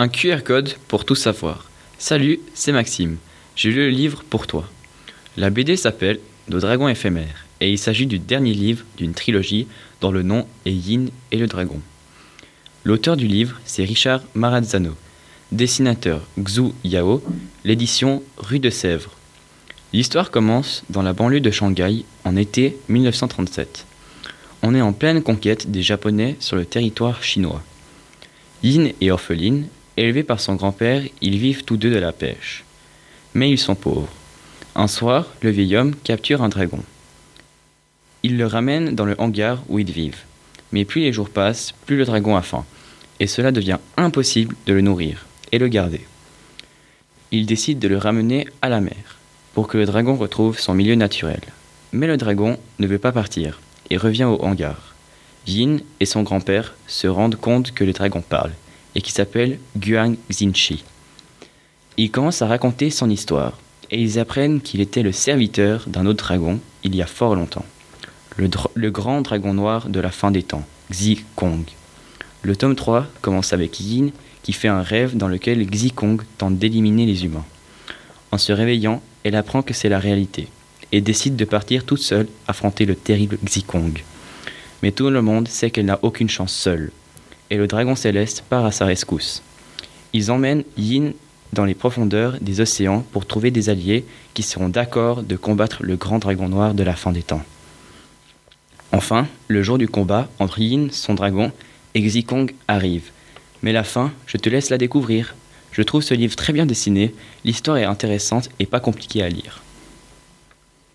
Un QR code pour tout savoir. Salut, c'est Maxime. J'ai lu le livre pour toi. La BD s'appelle Nos dragons éphémères et il s'agit du dernier livre d'une trilogie dont le nom est Yin et le dragon. L'auteur du livre, c'est Richard Marazzano, dessinateur Xu Yao, l'édition Rue de Sèvres. L'histoire commence dans la banlieue de Shanghai en été 1937. On est en pleine conquête des Japonais sur le territoire chinois. Yin est orpheline, élevée par son grand-père, ils vivent tous deux de la pêche. Mais ils sont pauvres. Un soir, le vieil homme capture un dragon. Il le ramène dans le hangar où ils vivent. Mais plus les jours passent, plus le dragon a faim, et cela devient impossible de le nourrir et le garder. Il décide de le ramener à la mer, pour que le dragon retrouve son milieu naturel. Mais le dragon ne veut pas partir, et revient au hangar. Yin et son grand-père se rendent compte que le dragon parle, et qu'il s'appelle Guang Xinchi. Il commence à raconter son histoire, et ils apprennent qu'il était le serviteur d'un autre dragon il y a fort longtemps. Le, le, grand dragon noir de la fin des temps, Xi Kong. Le tome 3 commence avec Yin qui fait un rêve dans lequel Xi Kong tente d'éliminer les humains. En se réveillant, elle apprend que c'est la réalité et décide de partir toute seule affronter le terrible Xi Kong. Mais tout le monde sait qu'elle n'a aucune chance seule, et le dragon céleste part à sa rescousse. Ils emmènent Yin dans les profondeurs des océans pour trouver des alliés qui seront d'accord de combattre le grand dragon noir de la fin des temps. Enfin, le jour du combat entre Yin, son dragon, et Xikong arrive. Mais la fin, je te laisse la découvrir. Je trouve ce livre très bien dessiné, l'histoire est intéressante et pas compliquée à lire.